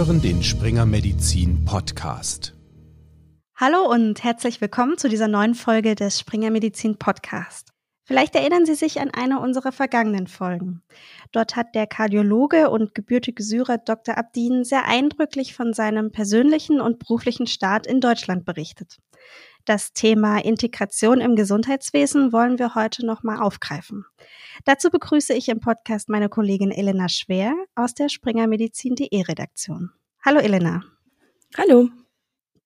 hören den Springer Medizin Podcast. Hallo und herzlich willkommen zu dieser neuen Folge des Springer Medizin Podcast. Vielleicht erinnern Sie sich an eine unserer vergangenen Folgen. Dort hat der Kardiologe und gebürtige Syrer Dr. Abdin sehr eindrücklich von seinem persönlichen und beruflichen Start in Deutschland berichtet. Das Thema Integration im Gesundheitswesen wollen wir heute nochmal aufgreifen. Dazu begrüße ich im Podcast meine Kollegin Elena Schwer aus der Springermedizin.de Redaktion. Hallo Elena. Hallo.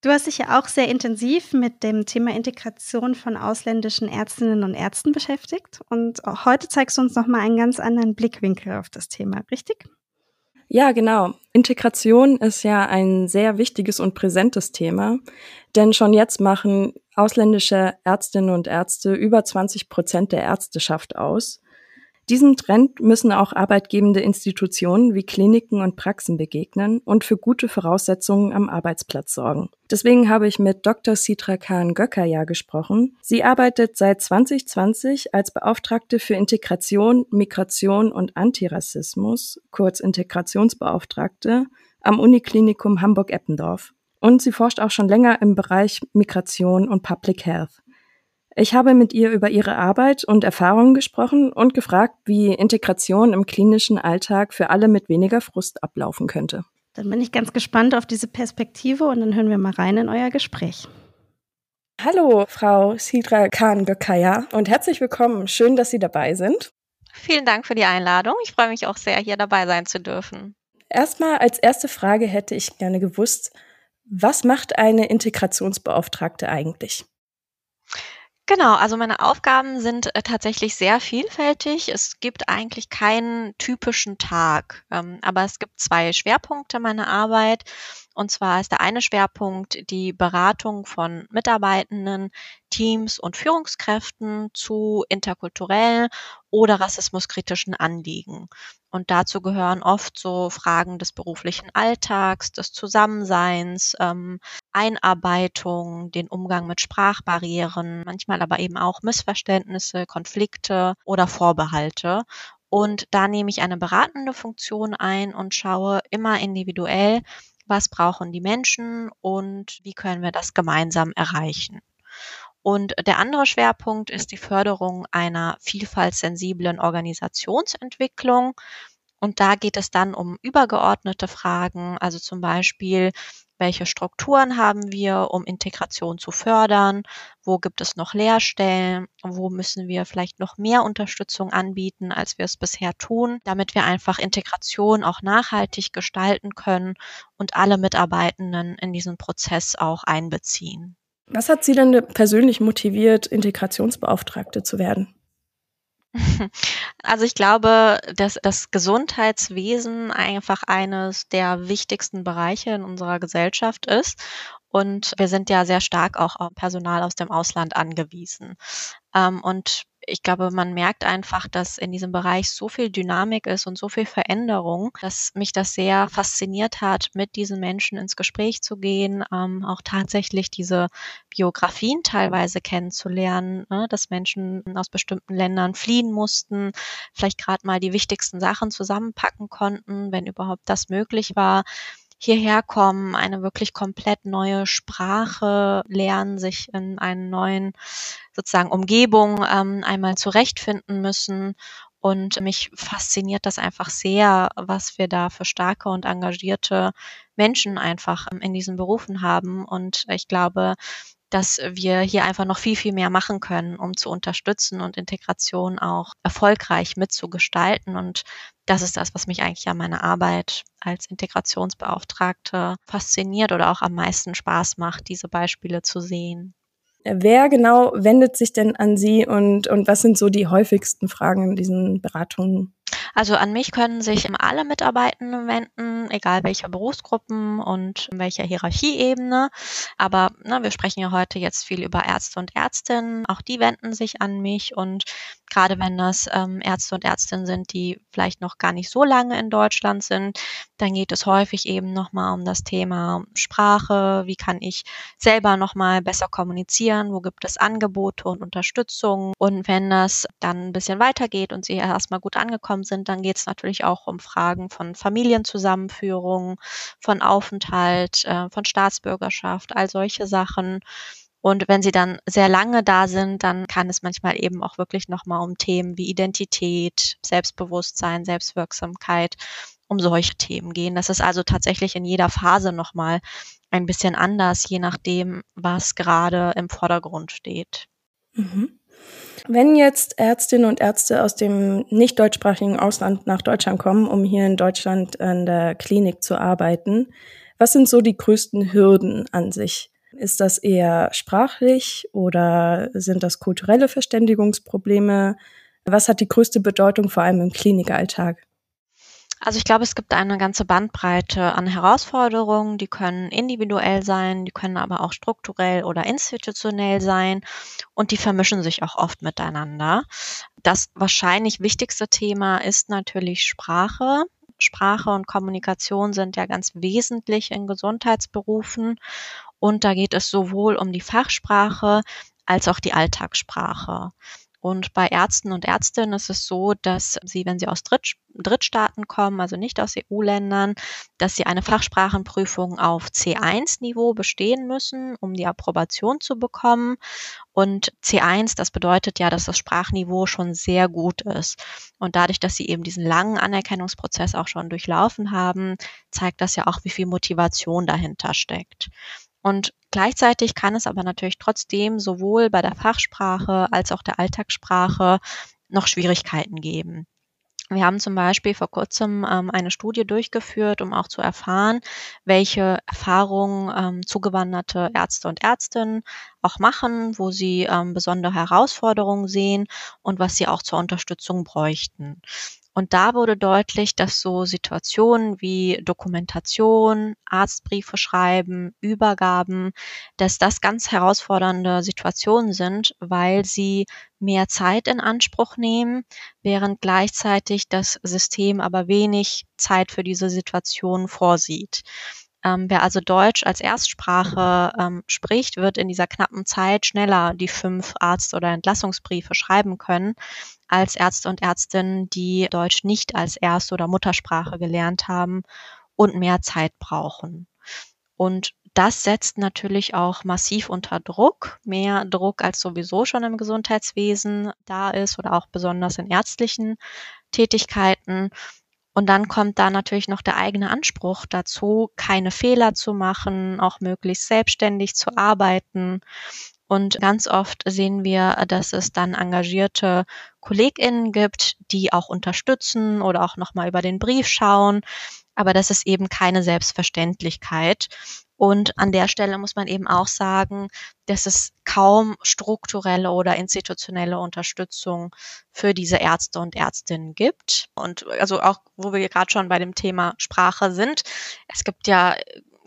Du hast dich ja auch sehr intensiv mit dem Thema Integration von ausländischen Ärztinnen und Ärzten beschäftigt und heute zeigst du uns nochmal einen ganz anderen Blickwinkel auf das Thema, richtig? Ja, genau. Integration ist ja ein sehr wichtiges und präsentes Thema, denn schon jetzt machen ausländische Ärztinnen und Ärzte über 20 Prozent der Ärzteschaft aus. Diesem Trend müssen auch arbeitgebende Institutionen wie Kliniken und Praxen begegnen und für gute Voraussetzungen am Arbeitsplatz sorgen. Deswegen habe ich mit Dr. Sitra Khan Gökaya gesprochen. Sie arbeitet seit 2020 als Beauftragte für Integration, Migration und Antirassismus, kurz Integrationsbeauftragte, am Uniklinikum Hamburg-Eppendorf. Und sie forscht auch schon länger im Bereich Migration und Public Health. Ich habe mit ihr über ihre Arbeit und Erfahrungen gesprochen und gefragt, wie Integration im klinischen Alltag für alle mit weniger Frust ablaufen könnte. Dann bin ich ganz gespannt auf diese Perspektive und dann hören wir mal rein in euer Gespräch. Hallo, Frau Sidra Khan Gökaya und herzlich willkommen. Schön, dass Sie dabei sind. Vielen Dank für die Einladung. Ich freue mich auch sehr, hier dabei sein zu dürfen. Erstmal als erste Frage hätte ich gerne gewusst, was macht eine Integrationsbeauftragte eigentlich? Genau, also meine Aufgaben sind äh, tatsächlich sehr vielfältig. Es gibt eigentlich keinen typischen Tag, ähm, aber es gibt zwei Schwerpunkte meiner Arbeit. Und zwar ist der eine Schwerpunkt die Beratung von Mitarbeitenden, Teams und Führungskräften zu interkulturellen oder rassismuskritischen Anliegen. Und dazu gehören oft so Fragen des beruflichen Alltags, des Zusammenseins, ähm, Einarbeitung, den Umgang mit Sprachbarrieren, manchmal aber eben auch Missverständnisse, Konflikte oder Vorbehalte. Und da nehme ich eine beratende Funktion ein und schaue immer individuell, was brauchen die Menschen und wie können wir das gemeinsam erreichen. Und der andere Schwerpunkt ist die Förderung einer vielfaltssensiblen Organisationsentwicklung. Und da geht es dann um übergeordnete Fragen, also zum Beispiel, welche Strukturen haben wir, um Integration zu fördern? Wo gibt es noch Leerstellen? Wo müssen wir vielleicht noch mehr Unterstützung anbieten, als wir es bisher tun, damit wir einfach Integration auch nachhaltig gestalten können und alle Mitarbeitenden in diesen Prozess auch einbeziehen? Was hat Sie denn persönlich motiviert, Integrationsbeauftragte zu werden? Also ich glaube, dass das Gesundheitswesen einfach eines der wichtigsten Bereiche in unserer Gesellschaft ist. Und wir sind ja sehr stark auch auf Personal aus dem Ausland angewiesen. Ähm, und ich glaube, man merkt einfach, dass in diesem Bereich so viel Dynamik ist und so viel Veränderung, dass mich das sehr fasziniert hat, mit diesen Menschen ins Gespräch zu gehen, ähm, auch tatsächlich diese Biografien teilweise kennenzulernen, ne, dass Menschen aus bestimmten Ländern fliehen mussten, vielleicht gerade mal die wichtigsten Sachen zusammenpacken konnten, wenn überhaupt das möglich war hierher kommen, eine wirklich komplett neue Sprache lernen, sich in einen neuen sozusagen Umgebung ähm, einmal zurechtfinden müssen. Und mich fasziniert das einfach sehr, was wir da für starke und engagierte Menschen einfach ähm, in diesen Berufen haben. Und ich glaube, dass wir hier einfach noch viel, viel mehr machen können, um zu unterstützen und Integration auch erfolgreich mitzugestalten. Und das ist das, was mich eigentlich an meiner Arbeit als Integrationsbeauftragte fasziniert oder auch am meisten Spaß macht, diese Beispiele zu sehen. Wer genau wendet sich denn an Sie und, und was sind so die häufigsten Fragen in diesen Beratungen? Also an mich können sich alle Mitarbeitenden wenden, egal welche Berufsgruppen und welcher Hierarchieebene. Aber ne, wir sprechen ja heute jetzt viel über Ärzte und Ärztinnen. Auch die wenden sich an mich und gerade wenn das ähm, Ärzte und Ärztinnen sind, die vielleicht noch gar nicht so lange in Deutschland sind, dann geht es häufig eben nochmal um das Thema Sprache. Wie kann ich selber nochmal besser kommunizieren? Wo gibt es Angebote und Unterstützung? Und wenn das dann ein bisschen weitergeht und sie erstmal gut angekommen sind, Dann geht es natürlich auch um Fragen von Familienzusammenführung, von Aufenthalt, äh, von Staatsbürgerschaft, all solche Sachen. Und wenn sie dann sehr lange da sind, dann kann es manchmal eben auch wirklich nochmal um Themen wie Identität, Selbstbewusstsein, Selbstwirksamkeit, um solche Themen gehen. Das ist also tatsächlich in jeder Phase nochmal ein bisschen anders, je nachdem, was gerade im Vordergrund steht. Mhm. Wenn jetzt Ärztinnen und Ärzte aus dem nicht deutschsprachigen Ausland nach Deutschland kommen, um hier in Deutschland an der Klinik zu arbeiten, was sind so die größten Hürden an sich? Ist das eher sprachlich oder sind das kulturelle Verständigungsprobleme? Was hat die größte Bedeutung vor allem im Klinikalltag? Also ich glaube, es gibt eine ganze Bandbreite an Herausforderungen, die können individuell sein, die können aber auch strukturell oder institutionell sein und die vermischen sich auch oft miteinander. Das wahrscheinlich wichtigste Thema ist natürlich Sprache. Sprache und Kommunikation sind ja ganz wesentlich in Gesundheitsberufen und da geht es sowohl um die Fachsprache als auch die Alltagssprache. Und bei Ärzten und Ärztinnen ist es so, dass sie, wenn sie aus Dritt, Drittstaaten kommen, also nicht aus EU-Ländern, dass sie eine Fachsprachenprüfung auf C1-Niveau bestehen müssen, um die Approbation zu bekommen. Und C1, das bedeutet ja, dass das Sprachniveau schon sehr gut ist. Und dadurch, dass sie eben diesen langen Anerkennungsprozess auch schon durchlaufen haben, zeigt das ja auch, wie viel Motivation dahinter steckt. Und gleichzeitig kann es aber natürlich trotzdem sowohl bei der Fachsprache als auch der Alltagssprache noch Schwierigkeiten geben. Wir haben zum Beispiel vor kurzem ähm, eine Studie durchgeführt, um auch zu erfahren, welche Erfahrungen ähm, zugewanderte Ärzte und Ärztinnen auch machen, wo sie ähm, besondere Herausforderungen sehen und was sie auch zur Unterstützung bräuchten. Und da wurde deutlich, dass so Situationen wie Dokumentation, Arztbriefe schreiben, Übergaben, dass das ganz herausfordernde Situationen sind, weil sie mehr Zeit in Anspruch nehmen, während gleichzeitig das System aber wenig Zeit für diese Situation vorsieht. Ähm, wer also Deutsch als Erstsprache ähm, spricht, wird in dieser knappen Zeit schneller die fünf Arzt- oder Entlassungsbriefe schreiben können, als Ärzte und Ärztinnen, die Deutsch nicht als Erst- oder Muttersprache gelernt haben und mehr Zeit brauchen. Und das setzt natürlich auch massiv unter Druck, mehr Druck als sowieso schon im Gesundheitswesen da ist oder auch besonders in ärztlichen Tätigkeiten. Und dann kommt da natürlich noch der eigene Anspruch dazu, keine Fehler zu machen, auch möglichst selbstständig zu arbeiten. Und ganz oft sehen wir, dass es dann engagierte KollegInnen gibt, die auch unterstützen oder auch nochmal über den Brief schauen. Aber das ist eben keine Selbstverständlichkeit. Und an der Stelle muss man eben auch sagen, dass es kaum strukturelle oder institutionelle Unterstützung für diese Ärzte und Ärztinnen gibt. Und also auch, wo wir gerade schon bei dem Thema Sprache sind, es gibt ja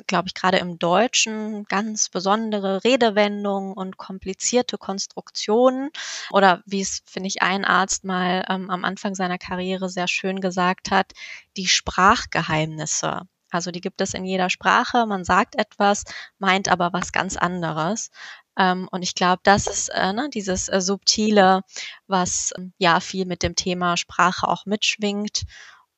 glaube ich, gerade im Deutschen ganz besondere Redewendungen und komplizierte Konstruktionen. Oder wie es, finde ich, ein Arzt mal ähm, am Anfang seiner Karriere sehr schön gesagt hat, die Sprachgeheimnisse. Also die gibt es in jeder Sprache. Man sagt etwas, meint aber was ganz anderes. Ähm, und ich glaube, das ist äh, ne, dieses äh, Subtile, was ähm, ja viel mit dem Thema Sprache auch mitschwingt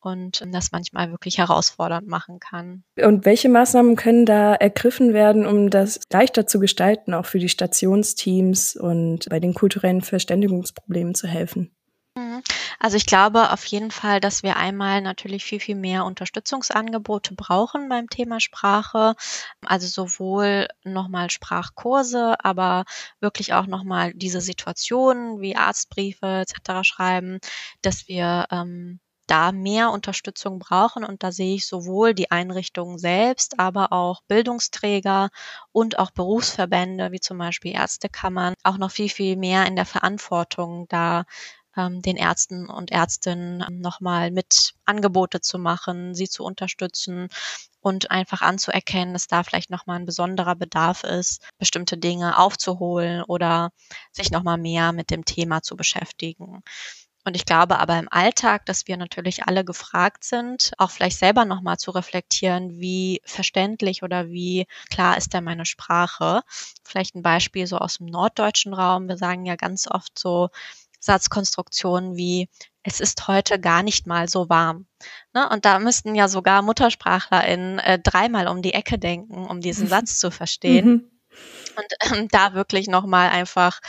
und das manchmal wirklich herausfordernd machen kann. Und welche Maßnahmen können da ergriffen werden, um das leichter zu gestalten, auch für die Stationsteams und bei den kulturellen Verständigungsproblemen zu helfen? Mhm. Also ich glaube auf jeden Fall, dass wir einmal natürlich viel, viel mehr Unterstützungsangebote brauchen beim Thema Sprache. Also sowohl nochmal Sprachkurse, aber wirklich auch nochmal diese Situationen wie Arztbriefe etc. schreiben, dass wir ähm, da mehr Unterstützung brauchen. Und da sehe ich sowohl die Einrichtungen selbst, aber auch Bildungsträger und auch Berufsverbände, wie zum Beispiel Ärztekammern, auch noch viel, viel mehr in der Verantwortung, da ähm, den Ärzten und Ärztinnen ähm, nochmal mit Angebote zu machen, sie zu unterstützen und einfach anzuerkennen, dass da vielleicht nochmal ein besonderer Bedarf ist, bestimmte Dinge aufzuholen oder sich nochmal mehr mit dem Thema zu beschäftigen. Und ich glaube aber im Alltag, dass wir natürlich alle gefragt sind, auch vielleicht selber nochmal zu reflektieren, wie verständlich oder wie klar ist denn meine Sprache. Vielleicht ein Beispiel so aus dem norddeutschen Raum. Wir sagen ja ganz oft so Satzkonstruktionen wie es ist heute gar nicht mal so warm. Ne? Und da müssten ja sogar MuttersprachlerInnen äh, dreimal um die Ecke denken, um diesen Satz zu verstehen. Mhm. Und ähm, da wirklich nochmal einfach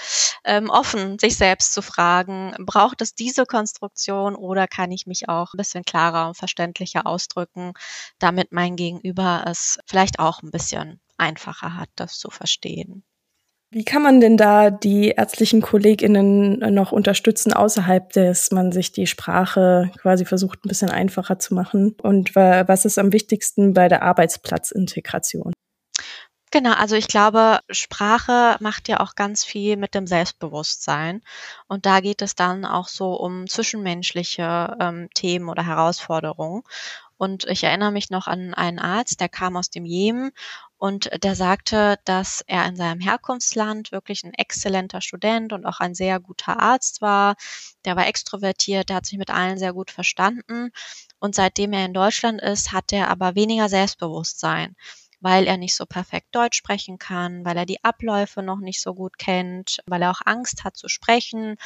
ähm, offen sich selbst zu fragen, braucht es diese Konstruktion oder kann ich mich auch ein bisschen klarer und verständlicher ausdrücken, damit mein Gegenüber es vielleicht auch ein bisschen einfacher hat, das zu verstehen. Wie kann man denn da die ärztlichen KollegInnen noch unterstützen, außerhalb des man sich die Sprache quasi versucht, ein bisschen einfacher zu machen? Und was ist am wichtigsten bei der Arbeitsplatzintegration? Genau, also ich glaube, Sprache macht ja auch ganz viel mit dem Selbstbewusstsein. Und da geht es dann auch so um zwischenmenschliche ähm, Themen oder Herausforderungen. Und ich erinnere mich noch an einen Arzt, der kam aus dem Jemen und der sagte, dass er in seinem Herkunftsland wirklich ein exzellenter Student und auch ein sehr guter Arzt war. Der war extrovertiert, der hat sich mit allen sehr gut verstanden. Und seitdem er in Deutschland ist, hat er aber weniger Selbstbewusstsein weil er nicht so perfekt Deutsch sprechen kann, weil er die Abläufe noch nicht so gut kennt, weil er auch Angst hat zu sprechen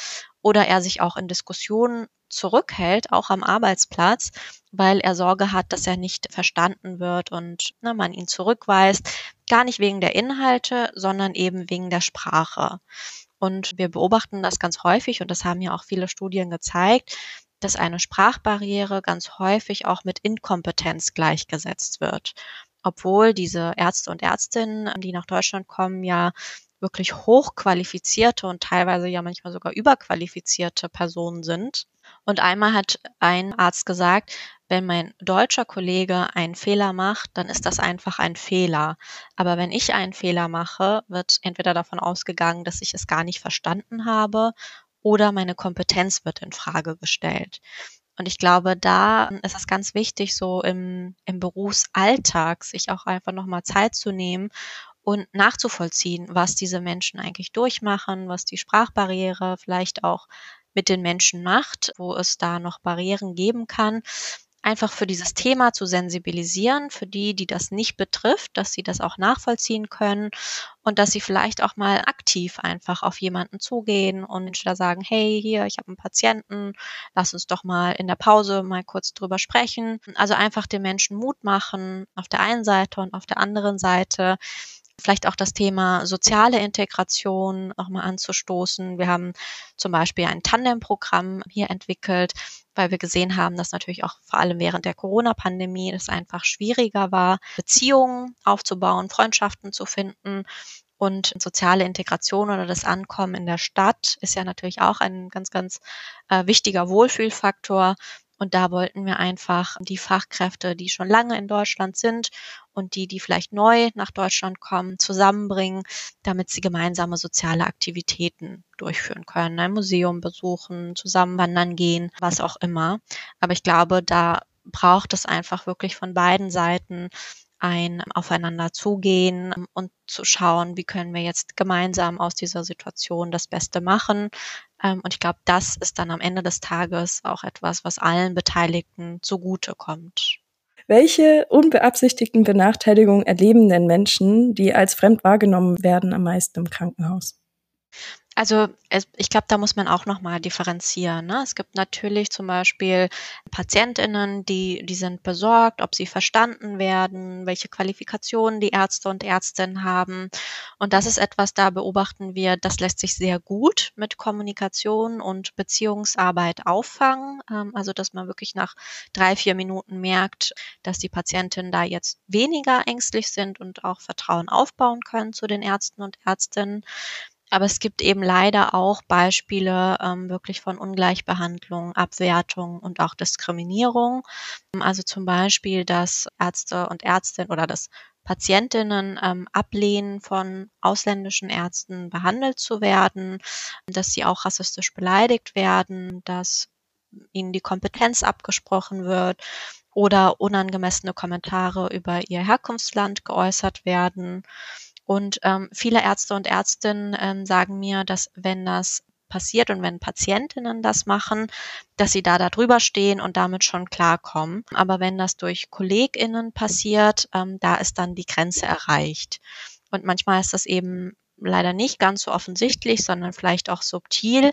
oder er sich auch in Diskussionen zurückhält, auch am Arbeitsplatz, weil er Sorge hat, dass er nicht verstanden wird und ne, man ihn zurückweist. Gar nicht wegen der Inhalte, sondern eben wegen der Sprache. Und wir beobachten das ganz häufig und das haben ja auch viele Studien gezeigt, dass eine Sprachbarriere ganz häufig auch mit Inkompetenz gleichgesetzt wird obwohl diese Ärzte und Ärztinnen, die nach Deutschland kommen, ja wirklich hochqualifizierte und teilweise ja manchmal sogar überqualifizierte Personen sind. Und einmal hat ein Arzt gesagt, wenn mein deutscher Kollege einen Fehler macht, dann ist das einfach ein Fehler. Aber wenn ich einen Fehler mache, wird entweder davon ausgegangen, dass ich es gar nicht verstanden habe oder meine Kompetenz wird in Frage gestellt. Und ich glaube, da ist es ganz wichtig, so im, im Berufsalltag sich auch einfach nochmal Zeit zu nehmen und nachzuvollziehen, was diese Menschen eigentlich durchmachen, was die Sprachbarriere vielleicht auch mit den Menschen macht, wo es da noch Barrieren geben kann einfach für dieses Thema zu sensibilisieren, für die, die das nicht betrifft, dass sie das auch nachvollziehen können und dass sie vielleicht auch mal aktiv einfach auf jemanden zugehen und da sagen, hey, hier, ich habe einen Patienten, lass uns doch mal in der Pause mal kurz drüber sprechen. Also einfach den Menschen Mut machen auf der einen Seite und auf der anderen Seite vielleicht auch das Thema soziale Integration auch mal anzustoßen. Wir haben zum Beispiel ein Tandem-Programm hier entwickelt, weil wir gesehen haben, dass natürlich auch vor allem während der Corona-Pandemie es einfach schwieriger war, Beziehungen aufzubauen, Freundschaften zu finden. Und soziale Integration oder das Ankommen in der Stadt ist ja natürlich auch ein ganz, ganz äh, wichtiger Wohlfühlfaktor. Und da wollten wir einfach die Fachkräfte, die schon lange in Deutschland sind und die, die vielleicht neu nach Deutschland kommen, zusammenbringen, damit sie gemeinsame soziale Aktivitäten durchführen können, ein Museum besuchen, zusammen wandern gehen, was auch immer. Aber ich glaube, da braucht es einfach wirklich von beiden Seiten ein Aufeinander zugehen und zu schauen, wie können wir jetzt gemeinsam aus dieser Situation das Beste machen. Ähm, und ich glaube, das ist dann am Ende des Tages auch etwas, was allen Beteiligten zugutekommt. Welche unbeabsichtigten Benachteiligungen erleben denn Menschen, die als fremd wahrgenommen werden, am meisten im Krankenhaus? Also es, ich glaube, da muss man auch nochmal differenzieren. Ne? Es gibt natürlich zum Beispiel PatientInnen, die, die sind besorgt, ob sie verstanden werden, welche Qualifikationen die Ärzte und Ärztinnen haben. Und das ist etwas, da beobachten wir, das lässt sich sehr gut mit Kommunikation und Beziehungsarbeit auffangen. Ähm, also dass man wirklich nach drei, vier Minuten merkt, dass die Patientinnen da jetzt weniger ängstlich sind und auch Vertrauen aufbauen können zu den Ärzten und Ärztinnen. Aber es gibt eben leider auch Beispiele ähm, wirklich von Ungleichbehandlung, Abwertung und auch Diskriminierung. Also zum Beispiel, dass Ärzte und Ärztinnen oder dass Patientinnen ähm, ablehnen, von ausländischen Ärzten behandelt zu werden, dass sie auch rassistisch beleidigt werden, dass ihnen die Kompetenz abgesprochen wird oder unangemessene Kommentare über ihr Herkunftsland geäußert werden. Und ähm, viele Ärzte und Ärztinnen ähm, sagen mir, dass wenn das passiert und wenn Patientinnen das machen, dass sie da drüber stehen und damit schon klarkommen. Aber wenn das durch KollegInnen passiert, ähm, da ist dann die Grenze erreicht. Und manchmal ist das eben leider nicht ganz so offensichtlich, sondern vielleicht auch subtil.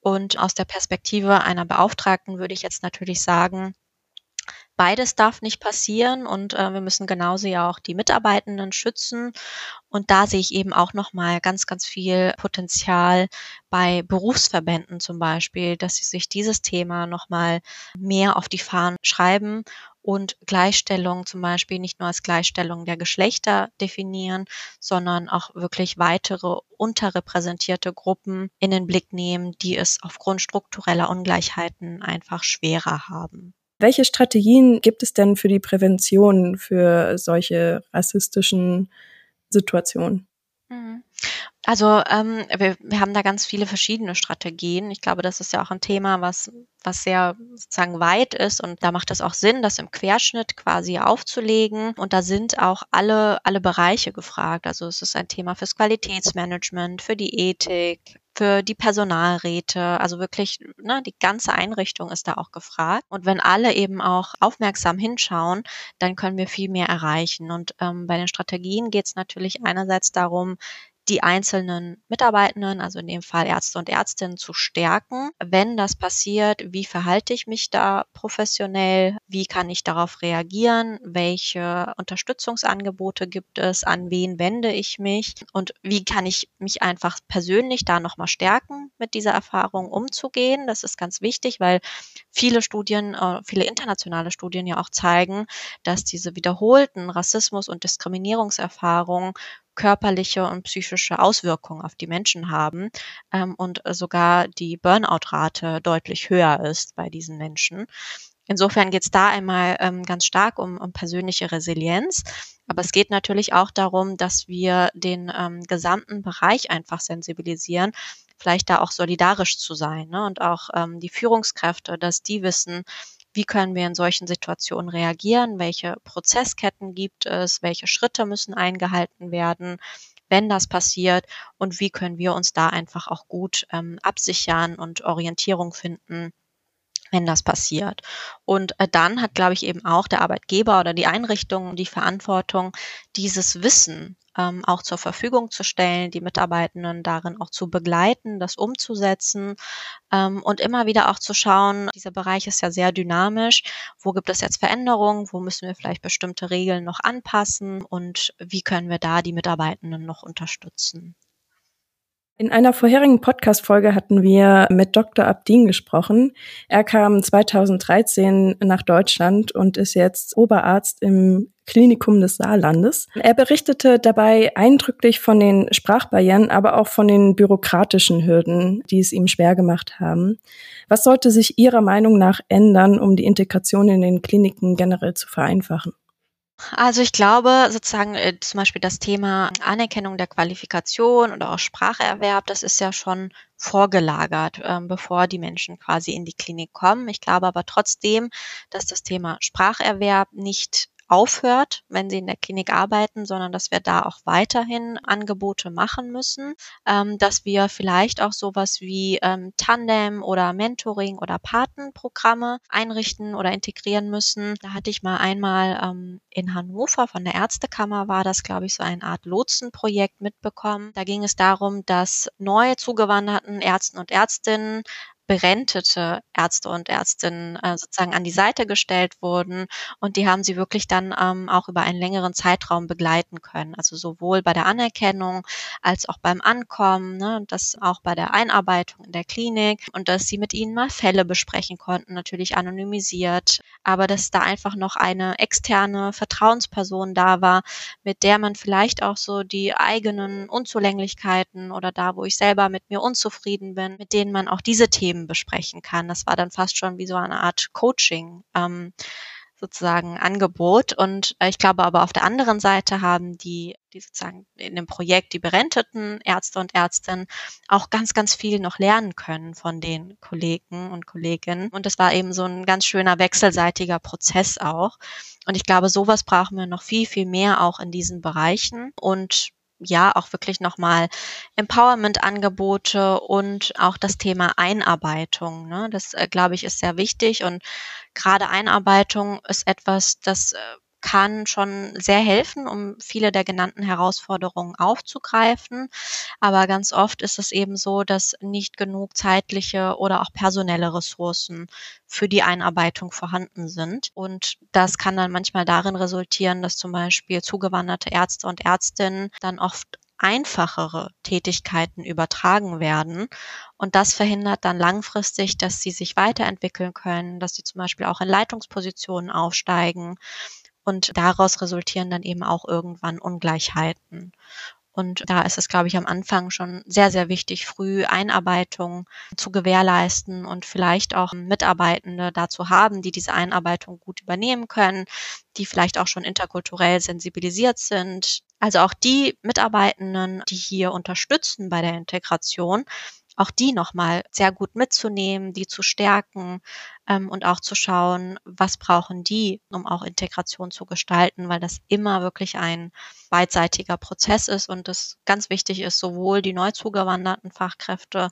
Und aus der Perspektive einer Beauftragten würde ich jetzt natürlich sagen, Beides darf nicht passieren und äh, wir müssen genauso ja auch die Mitarbeitenden schützen. Und da sehe ich eben auch nochmal ganz, ganz viel Potenzial bei Berufsverbänden zum Beispiel, dass sie sich dieses Thema nochmal mehr auf die Fahnen schreiben und Gleichstellung zum Beispiel nicht nur als Gleichstellung der Geschlechter definieren, sondern auch wirklich weitere unterrepräsentierte Gruppen in den Blick nehmen, die es aufgrund struktureller Ungleichheiten einfach schwerer haben. Welche Strategien gibt es denn für die Prävention für solche rassistischen Situationen? Mhm. Also ähm, wir, wir haben da ganz viele verschiedene Strategien. Ich glaube, das ist ja auch ein Thema, was, was sehr sozusagen weit ist und da macht es auch Sinn, das im Querschnitt quasi aufzulegen. Und da sind auch alle, alle Bereiche gefragt. Also es ist ein Thema fürs Qualitätsmanagement, für die Ethik, für die Personalräte, also wirklich, ne, die ganze Einrichtung ist da auch gefragt. Und wenn alle eben auch aufmerksam hinschauen, dann können wir viel mehr erreichen. Und ähm, bei den Strategien geht es natürlich einerseits darum, die einzelnen Mitarbeitenden, also in dem Fall Ärzte und Ärztinnen, zu stärken. Wenn das passiert, wie verhalte ich mich da professionell? Wie kann ich darauf reagieren? Welche Unterstützungsangebote gibt es? An wen wende ich mich? Und wie kann ich mich einfach persönlich da nochmal stärken, mit dieser Erfahrung umzugehen? Das ist ganz wichtig, weil viele Studien, äh, viele internationale Studien ja auch zeigen, dass diese wiederholten Rassismus- und Diskriminierungserfahrungen körperliche und psychische Auswirkungen auf die Menschen haben ähm, und sogar die Burnout-Rate deutlich höher ist bei diesen Menschen. Insofern geht es da einmal ähm, ganz stark um, um persönliche Resilienz. Aber es geht natürlich auch darum, dass wir den ähm, gesamten Bereich einfach sensibilisieren, vielleicht da auch solidarisch zu sein ne? und auch ähm, die Führungskräfte, dass die wissen, wie können wir in solchen Situationen reagieren, welche Prozessketten gibt es, welche Schritte müssen eingehalten werden, wenn das passiert? Und wie können wir uns da einfach auch gut ähm, absichern und Orientierung finden, wenn das passiert. Und äh, dann hat, glaube ich, eben auch der Arbeitgeber oder die Einrichtung die Verantwortung, dieses Wissen ähm, auch zur Verfügung zu stellen, die Mitarbeitenden darin auch zu begleiten, das umzusetzen ähm, und immer wieder auch zu schauen, dieser Bereich ist ja sehr dynamisch, wo gibt es jetzt Veränderungen, wo müssen wir vielleicht bestimmte Regeln noch anpassen? Und wie können wir da die Mitarbeitenden noch unterstützen. In einer vorherigen Podcast-Folge hatten wir mit Dr. Abdin gesprochen. Er kam 2013 nach Deutschland und ist jetzt Oberarzt im Klinikum des Saarlandes. Er berichtete dabei eindrücklich von den Sprachbarrieren, aber auch von den bürokratischen Hürden, die es ihm schwer gemacht haben. Was sollte sich Ihrer Meinung nach ändern, um die Integration in den Kliniken generell zu vereinfachen? Also ich glaube sozusagen äh, zum Beispiel das Thema Anerkennung der Qualifikation oder auch Spracherwerb, das ist ja schon vorgelagert, ähm, bevor die Menschen quasi in die Klinik kommen. Ich glaube aber trotzdem, dass das Thema Spracherwerb nicht aufhört, wenn sie in der Klinik arbeiten, sondern dass wir da auch weiterhin Angebote machen müssen, ähm, dass wir vielleicht auch sowas wie ähm, Tandem oder Mentoring oder Patenprogramme einrichten oder integrieren müssen. Da hatte ich mal einmal ähm, in Hannover von der Ärztekammer war das, glaube ich, so eine Art Lotsenprojekt mitbekommen. Da ging es darum, dass neu zugewanderten Ärzten und Ärztinnen berentete Ärzte und Ärztinnen äh, sozusagen an die Seite gestellt wurden und die haben sie wirklich dann ähm, auch über einen längeren Zeitraum begleiten können. Also sowohl bei der Anerkennung als auch beim Ankommen, ne, und das auch bei der Einarbeitung in der Klinik und dass sie mit ihnen mal Fälle besprechen konnten, natürlich anonymisiert, aber dass da einfach noch eine externe Vertrauensperson da war, mit der man vielleicht auch so die eigenen Unzulänglichkeiten oder da, wo ich selber mit mir unzufrieden bin, mit denen man auch diese Themen Themen besprechen kann. Das war dann fast schon wie so eine Art Coaching. Ähm, sozusagen Angebot. Und äh, ich glaube aber auf der anderen Seite haben die, die sozusagen in dem Projekt die berenteten Ärzte und Ärztinnen auch ganz, ganz viel noch lernen können von den Kollegen und Kolleginnen. Und das war eben so ein ganz schöner wechselseitiger Prozess auch. Und ich glaube, sowas brauchen wir noch viel, viel mehr auch in diesen Bereichen. Und ja auch wirklich nochmal Empowerment-Angebote und auch das Thema Einarbeitung. Ne? Das, äh, glaube ich, ist sehr wichtig und gerade Einarbeitung ist etwas, das äh, kann schon sehr helfen, um viele der genannten Herausforderungen aufzugreifen. Aber ganz oft ist es eben so, dass nicht genug zeitliche oder auch personelle Ressourcen für die Einarbeitung vorhanden sind. Und das kann dann manchmal darin resultieren, dass zum Beispiel zugewanderte Ärzte und Ärztinnen dann oft einfachere Tätigkeiten übertragen werden. Und das verhindert dann langfristig, dass sie sich weiterentwickeln können, dass sie zum Beispiel auch in Leitungspositionen aufsteigen und daraus resultieren dann eben auch irgendwann Ungleichheiten. Und da ist es, glaube ich, am Anfang schon sehr, sehr wichtig, früh Einarbeitung zu gewährleisten und vielleicht auch Mitarbeitende dazu haben, die diese Einarbeitung gut übernehmen können, die vielleicht auch schon interkulturell sensibilisiert sind. Also auch die Mitarbeitenden, die hier unterstützen bei der Integration, auch die nochmal sehr gut mitzunehmen, die zu stärken ähm, und auch zu schauen, was brauchen die, um auch Integration zu gestalten, weil das immer wirklich ein beidseitiger Prozess ist und es ganz wichtig ist, sowohl die neu zugewanderten Fachkräfte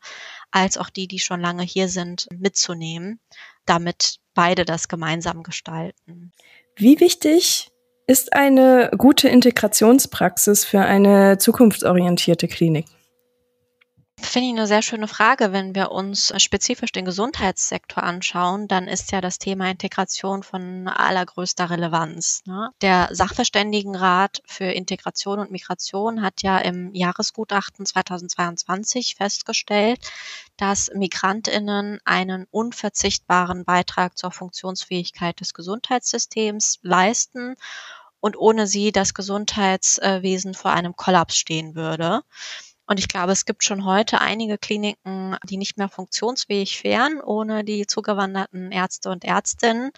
als auch die, die schon lange hier sind, mitzunehmen, damit beide das gemeinsam gestalten. Wie wichtig ist eine gute Integrationspraxis für eine zukunftsorientierte Klinik? Finde ich eine sehr schöne Frage. Wenn wir uns spezifisch den Gesundheitssektor anschauen, dann ist ja das Thema Integration von allergrößter Relevanz. Ne? Der Sachverständigenrat für Integration und Migration hat ja im Jahresgutachten 2022 festgestellt, dass Migrantinnen einen unverzichtbaren Beitrag zur Funktionsfähigkeit des Gesundheitssystems leisten und ohne sie das Gesundheitswesen vor einem Kollaps stehen würde. Und ich glaube, es gibt schon heute einige Kliniken, die nicht mehr funktionsfähig wären ohne die zugewanderten Ärzte und Ärztinnen.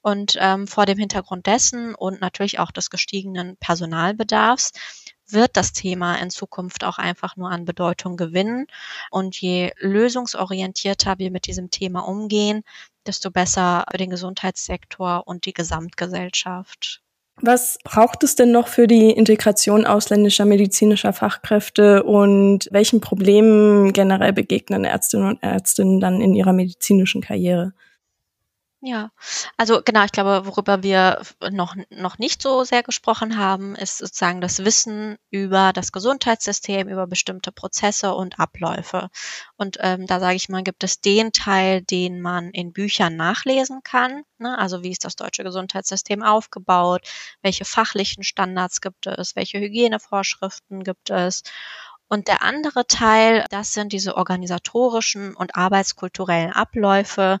Und ähm, vor dem Hintergrund dessen und natürlich auch des gestiegenen Personalbedarfs wird das Thema in Zukunft auch einfach nur an Bedeutung gewinnen. Und je lösungsorientierter wir mit diesem Thema umgehen, desto besser für den Gesundheitssektor und die Gesamtgesellschaft. Was braucht es denn noch für die Integration ausländischer medizinischer Fachkräfte und welchen Problemen generell begegnen Ärztinnen und Ärztinnen dann in ihrer medizinischen Karriere? Ja, also genau, ich glaube, worüber wir noch, noch nicht so sehr gesprochen haben, ist sozusagen das Wissen über das Gesundheitssystem, über bestimmte Prozesse und Abläufe. Und ähm, da sage ich mal, gibt es den Teil, den man in Büchern nachlesen kann. Ne? Also wie ist das deutsche Gesundheitssystem aufgebaut? Welche fachlichen Standards gibt es? Welche Hygienevorschriften gibt es? Und der andere Teil, das sind diese organisatorischen und arbeitskulturellen Abläufe,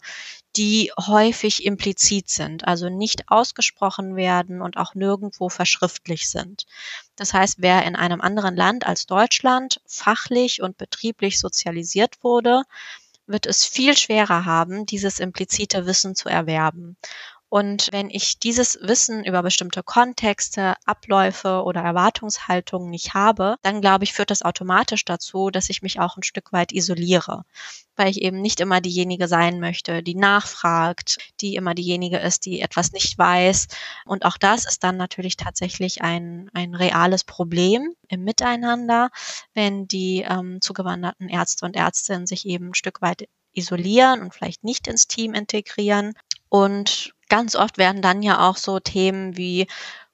die häufig implizit sind, also nicht ausgesprochen werden und auch nirgendwo verschriftlich sind. Das heißt, wer in einem anderen Land als Deutschland fachlich und betrieblich sozialisiert wurde, wird es viel schwerer haben, dieses implizite Wissen zu erwerben. Und wenn ich dieses Wissen über bestimmte Kontexte, Abläufe oder Erwartungshaltungen nicht habe, dann glaube ich, führt das automatisch dazu, dass ich mich auch ein Stück weit isoliere, weil ich eben nicht immer diejenige sein möchte, die nachfragt, die immer diejenige ist, die etwas nicht weiß. Und auch das ist dann natürlich tatsächlich ein, ein reales Problem im Miteinander, wenn die ähm, zugewanderten Ärzte und Ärztinnen sich eben ein Stück weit isolieren und vielleicht nicht ins Team integrieren. Und ganz oft werden dann ja auch so Themen wie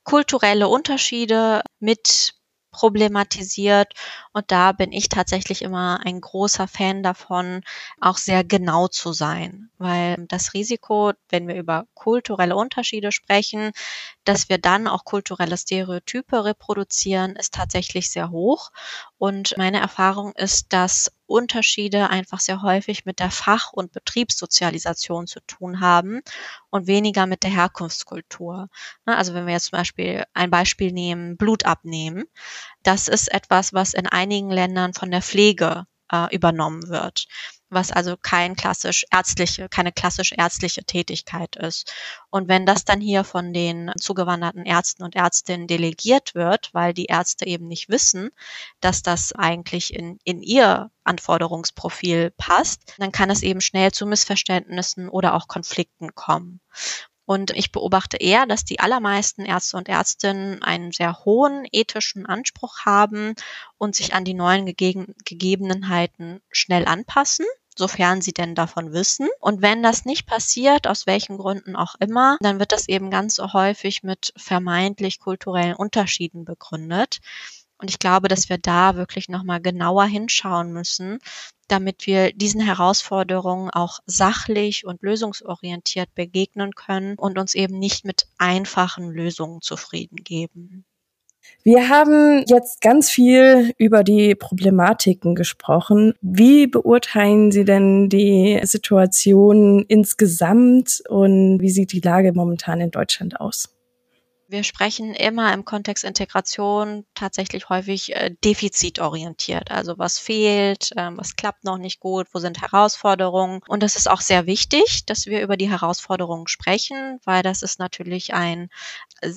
kulturelle Unterschiede mit problematisiert. Und da bin ich tatsächlich immer ein großer Fan davon, auch sehr genau zu sein, weil das Risiko, wenn wir über kulturelle Unterschiede sprechen, dass wir dann auch kulturelle Stereotype reproduzieren, ist tatsächlich sehr hoch. Und meine Erfahrung ist, dass Unterschiede einfach sehr häufig mit der Fach- und Betriebssozialisation zu tun haben und weniger mit der Herkunftskultur. Ne, also wenn wir jetzt zum Beispiel ein Beispiel nehmen, Blut abnehmen, das ist etwas, was in einigen Ländern von der Pflege äh, übernommen wird was also kein klassisch ärztliche, keine klassisch ärztliche Tätigkeit ist. Und wenn das dann hier von den zugewanderten Ärzten und Ärztinnen delegiert wird, weil die Ärzte eben nicht wissen, dass das eigentlich in, in ihr Anforderungsprofil passt, dann kann es eben schnell zu Missverständnissen oder auch Konflikten kommen. Und ich beobachte eher, dass die allermeisten Ärzte und Ärztinnen einen sehr hohen ethischen Anspruch haben und sich an die neuen Gegebenheiten schnell anpassen sofern sie denn davon wissen. Und wenn das nicht passiert, aus welchen Gründen auch immer, dann wird das eben ganz häufig mit vermeintlich kulturellen Unterschieden begründet. Und ich glaube, dass wir da wirklich nochmal genauer hinschauen müssen, damit wir diesen Herausforderungen auch sachlich und lösungsorientiert begegnen können und uns eben nicht mit einfachen Lösungen zufrieden geben. Wir haben jetzt ganz viel über die Problematiken gesprochen. Wie beurteilen Sie denn die Situation insgesamt und wie sieht die Lage momentan in Deutschland aus? Wir sprechen immer im Kontext Integration tatsächlich häufig äh, defizitorientiert. Also was fehlt, äh, was klappt noch nicht gut, wo sind Herausforderungen. Und es ist auch sehr wichtig, dass wir über die Herausforderungen sprechen, weil das ist natürlich ein,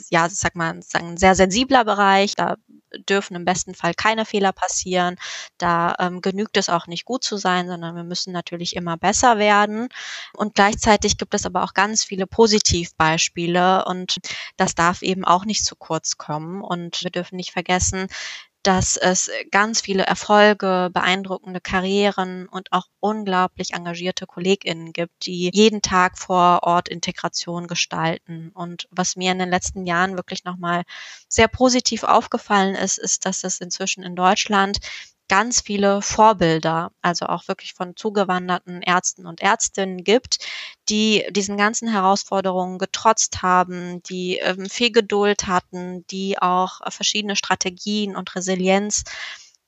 ja, sag mal, ein sehr sensibler Bereich. Da dürfen im besten Fall keine Fehler passieren. Da ähm, genügt es auch nicht gut zu sein, sondern wir müssen natürlich immer besser werden. Und gleichzeitig gibt es aber auch ganz viele Positivbeispiele und das darf eben auch nicht zu kurz kommen. Und wir dürfen nicht vergessen, dass es ganz viele Erfolge, beeindruckende Karrieren und auch unglaublich engagierte KollegInnen gibt, die jeden Tag vor Ort Integration gestalten. Und was mir in den letzten Jahren wirklich nochmal sehr positiv aufgefallen ist, ist, dass es inzwischen in Deutschland ganz viele Vorbilder, also auch wirklich von zugewanderten Ärzten und Ärztinnen gibt, die diesen ganzen Herausforderungen getrotzt haben, die ähm, viel Geduld hatten, die auch verschiedene Strategien und Resilienz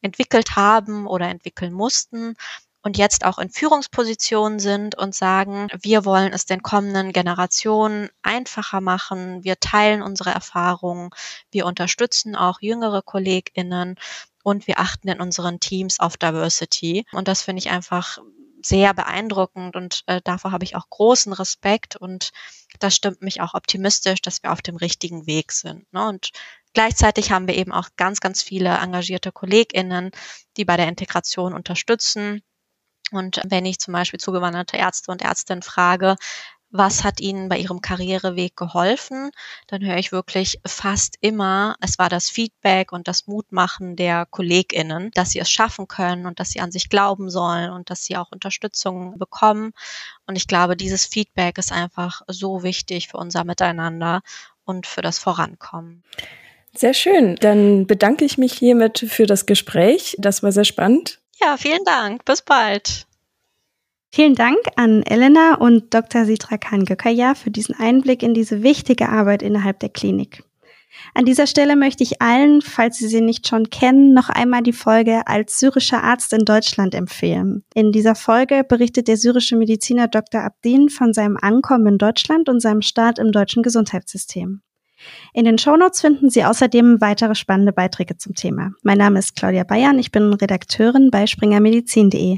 entwickelt haben oder entwickeln mussten und jetzt auch in Führungspositionen sind und sagen, wir wollen es den kommenden Generationen einfacher machen, wir teilen unsere Erfahrungen, wir unterstützen auch jüngere Kolleginnen und wir achten in unseren Teams auf Diversity. Und das finde ich einfach sehr beeindruckend und äh, davor habe ich auch großen Respekt und das stimmt mich auch optimistisch, dass wir auf dem richtigen Weg sind. Ne? Und gleichzeitig haben wir eben auch ganz, ganz viele engagierte KollegInnen, die bei der Integration unterstützen. Und wenn ich zum Beispiel zugewanderte Ärzte und Ärztinnen frage, was hat ihnen bei ihrem Karriereweg geholfen, dann höre ich wirklich fast immer, es war das Feedback und das Mutmachen der KollegInnen, dass sie es schaffen können und dass sie an sich glauben sollen und dass sie auch Unterstützung bekommen. Und ich glaube, dieses Feedback ist einfach so wichtig für unser Miteinander und für das Vorankommen. Sehr schön. Dann bedanke ich mich hiermit für das Gespräch. Das war sehr spannend. Ja, vielen Dank. Bis bald. Vielen Dank an Elena und Dr. Sitra Khan-Gökaya für diesen Einblick in diese wichtige Arbeit innerhalb der Klinik. An dieser Stelle möchte ich allen, falls Sie sie nicht schon kennen, noch einmal die Folge als syrischer Arzt in Deutschland empfehlen. In dieser Folge berichtet der syrische Mediziner Dr. Abdin von seinem Ankommen in Deutschland und seinem Start im deutschen Gesundheitssystem. In den Shownotes finden Sie außerdem weitere spannende Beiträge zum Thema. Mein Name ist Claudia Bayern, ich bin Redakteurin bei springermedizin.de.